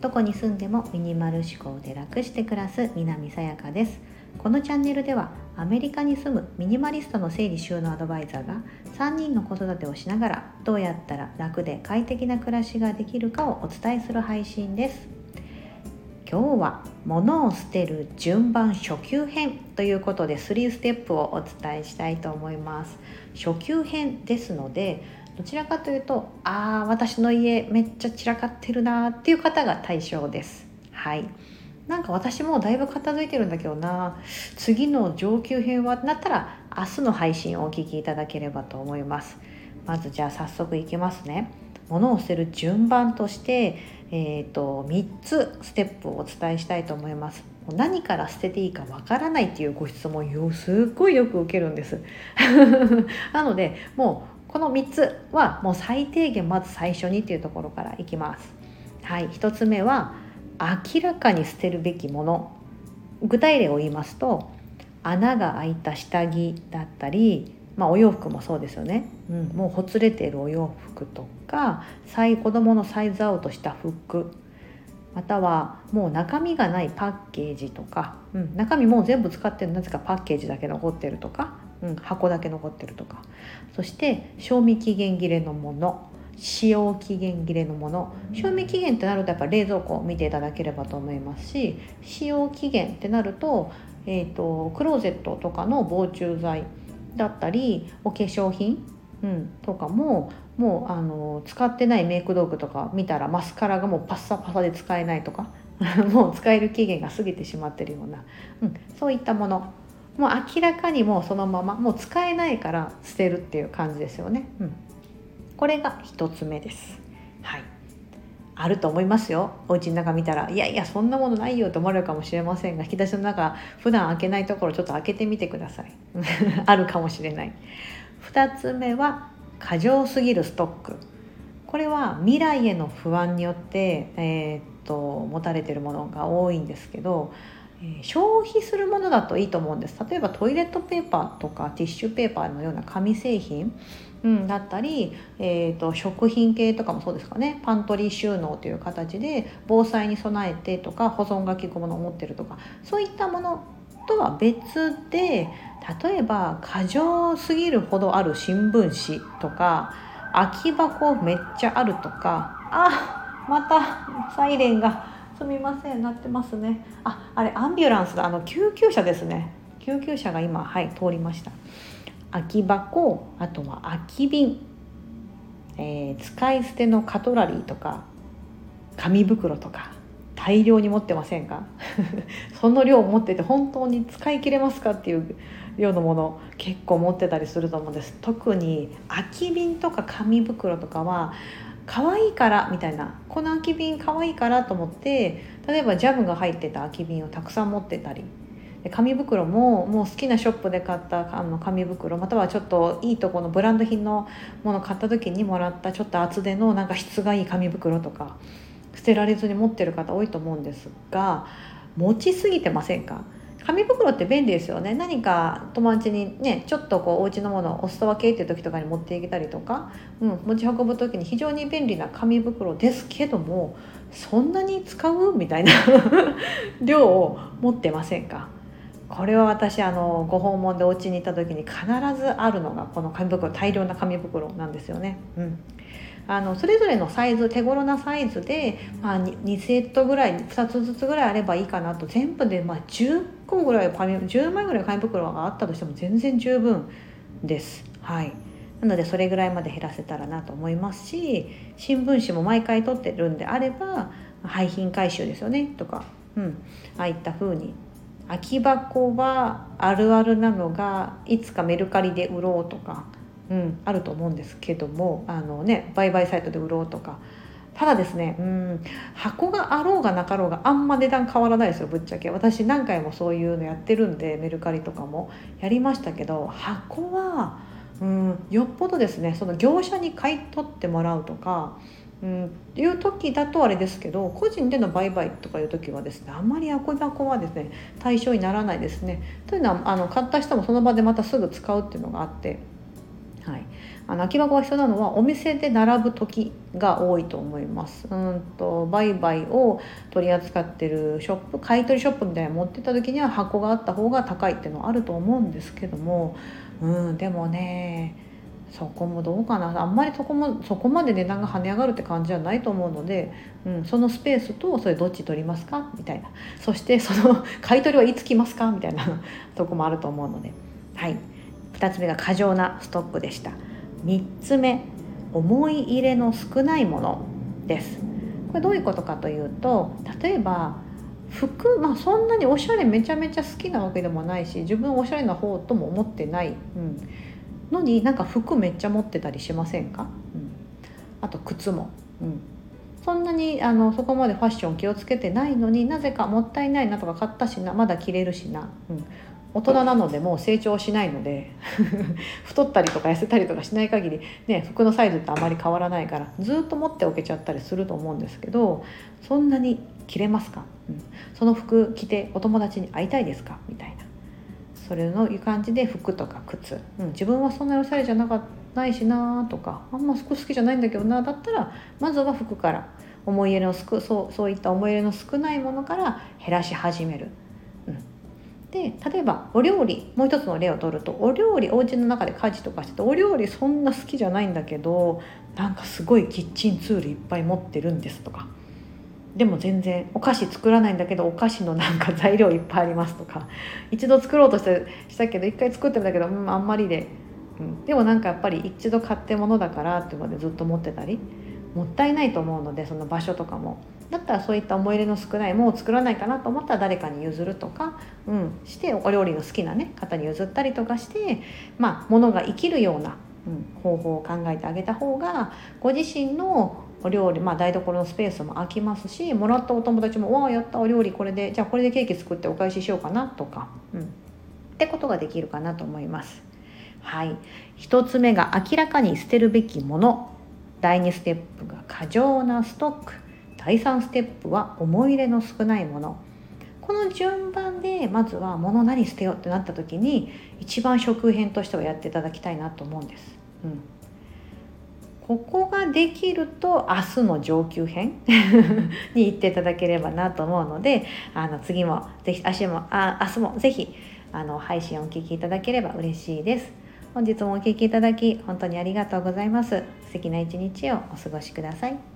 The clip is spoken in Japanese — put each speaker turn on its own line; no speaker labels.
どこに住んでもミニマル思考で楽して暮らす南さやかです。このチャンネルではアメリカに住むミニマリストの整理収納アドバイザーが3人の子育てをしながらどうやったら楽で快適な暮らしができるかをお伝えする配信です。今日は物を捨てる順番初級編ということで3ステップをお伝えしたいと思います。初級編ですのでどちらかというとああ私の家めっちゃ散らかってるなっていう方が対象です。はい。なんか私もだいぶ片付いてるんだけどな。次の上級編はなったら明日の配信をお聞きいただければと思います。まずじゃあ早速いきますね。物を捨てる順番としてえーと、と3つステップをお伝えしたいと思います。何から捨てていいかわからないっていうご質問をすっごいよく受けるんです。なのでもうこの3つはもう最低限まず最初にっていうところからいきます。はい。1つ目は明らかに捨てるべきもの。具体例を言いますと穴が開いた下着だったり、まあ、お洋服もそうですよね、うん、もうほつれているお洋服とか子供のサイズアウトした服またはもう中身がないパッケージとか、うん、中身もう全部使ってるなぜかパッケージだけ残ってるとか、うん、箱だけ残ってるとか。そして賞味期限切れのもの使用期限切れのもの。賞味期限ってなるとやっぱ冷蔵庫を見ていただければと思いますし使用期限ってなると,、えーと、クローゼットとかの防虫剤だったりお化粧品、うん、とかももうあの使ってないメイク道具とか見たらマスカラがもうパッサパサで使えないとか もう使える期限が過ぎてしまってるような、うん、そういったもの。もう明らかにもうそのままもう使えないから捨てるっていう感じですよね。うん。これが1つ目です。はい。あると思いますよ。お家の中見たらいやいやそんなものないよと思われるかもしれませんが引き出しの中普段開けないところちょっと開けてみてください。あるかもしれない。2つ目は過剰すぎるストック。これは未来への不安によって、えー、っと持たれてるものが多いんですけど消費するものだといいと思うんです。例えばトイレットペーパーとかティッシュペーパーのような紙製品、うん、だったり、えーと、食品系とかもそうですかね。パントリー収納という形で防災に備えてとか保存が効くものを持ってるとかそういったものとは別で例えば過剰すぎるほどある新聞紙とか空き箱めっちゃあるとかあまたサイレンが。すみませんなってますね。ああれアンビュランスだ。あの救急車ですね。救急車が今はい通りました。空き箱あとは空き瓶、えー、使い捨てのカトラリーとか紙袋とか。大量に持ってませんか？その量を持ってて本当に使い切れますかっていう量のもの結構持ってたりすると思うんです。特に空き瓶とか紙袋とかは可愛いからみたいなこの空き瓶可愛いからと思って例えばジャムが入ってた空き瓶をたくさん持ってたり紙袋ももう好きなショップで買ったあの紙袋またはちょっといいとこのブランド品のもの買った時にもらったちょっと厚手のなんか質がいい紙袋とか捨てられずに持ってる方多いと思うんですが持ちすぎてませんか？紙袋って便利ですよね。何か友達にねちょっとこうお家のものをお裾分けっていう時とかに持っていけたりとか、うん、持ち運ぶ時に非常に便利な紙袋ですけどもそんなに使うみたいな 量を持ってませんか？これは私あのご訪問でお家に行った時に必ずあるのがこの紙袋大量な紙袋なんですよね。うん。あのそれぞれのサイズ手頃なサイズで、まあ、2, セットぐらい2つずつぐらいあればいいかなと。全部で、まあ、10個ぐらい紙10枚ぐらい紙袋があったとしても全然十分です。はい。なのでそれぐらいまで減らせたらなと思いますし新聞紙も毎回取ってるんであれば廃品回収ですよねとか、うん、ああいった風に。空き箱はあるあるなのがいつかメルカリで売ろうとか。うん、あると思うんですけどもあの、ね、売買サイトで売ろうとか。ただですねうん箱があろうがなかろうがあんま値段変わらないですよぶっちゃけ。私何回もそういうのやってるんでメルカリとかも。やりましたけど箱はうんよっぽどですねその業者に買い取ってもらうとかうん、いう時だとあれですけど個人での売買とかいう時はですねあんまりアコ箱はですね対象にならないですね。というのはあの買った人もその場でまたすぐ使うっていうのがあって。はい、あの空き箱が必要なのはお店で並ぶ時が多いと思います。うんと売買を取り扱ってるショップ買い取りショップみたいなの持ってた時には箱があった方が高いっていうのはあると思うんですけども。うんでもねそこもどうかな。あんまりそこもそこまで値段が跳ね上がるって感じじゃないと思うので、うん、そのスペースとそれどっち取りますか？みたいな。そしてその買い取りはいつ来ますか？みたいなとこもあると思うので。はい。2つ目が過剰なストックでした。3つ目思い入れの少ないものです。これどういうことかというと例えば服まあそんなにおしゃれめちゃめちゃ好きなわけでもないし自分おしゃれな方とも思ってない、うん、のになんか服めっちゃ持ってたりしませんか、うん、あと靴も、うん、そんなにあのそこまでファッション気をつけてないのになぜかもったいないなとか買ったしなまだ着れるしな、うん、大人なのでもう成長しないので 太ったりとか痩せたりとかしない限りね服のサイズってあまり変わらないからずっと持っておけちゃったりすると思うんですけどそんなに着れますか、うん、その服着てお友達に会いたいですか？みたいな。それのいう感じで服とか靴、うん、自分はそんなにおしゃれじゃなかないしなとかあんま服好きじゃないんだけどなだったらまずは服から思い入れの少そうそういった思い入れの少ないものから減らし始める。で例えばお料理もう一つの例を取るとお料理お家の中で家事とかしててお料理そんな好きじゃないんだけどなんかすごいキッチンツールいっぱい持ってるんですとか。でも全然お菓子作らないんだけどお菓子のなんか材料いっぱいありますとか。一度作ろうとしてしたけど一回作ってるんだけど、うん、あんまりで、うん、でもなんかやっぱり一度買ってものだからっていうのでずっと持ってたり。もったいないと思うのでその場所とかも。だったらそういった思い入れの少ないものを作らないかなと思ったら誰かに譲るとか、うん、してお料理の好きな、ね、方に譲ったりとかしてまあ物が生きるような、うん、方法を考えてあげた方がご自身のお料理、まあ、台所のスペースも空きますしもらったお友達も「わあやったお料理これでじゃあこれでケーキ作ってお返ししようかな」とか、うん、ってことができるかなと思います。はい、1つ目が明らかに捨てるべきもの。第2ステップが過剰なストック。第3ステップは思い入れの少ないものこの順番でまずは物何捨てようってなった時に一番食編としてはやっていただきたいなと思うんです。うんここができると明日の上級編 に行っていただければなと思うのであの次もぜひ明日もあ明日もぜひあの配信をお聴きいただければ嬉しいです。本日もお聴きいただき本当にありがとうございます。素敵な一日をお過ごしください。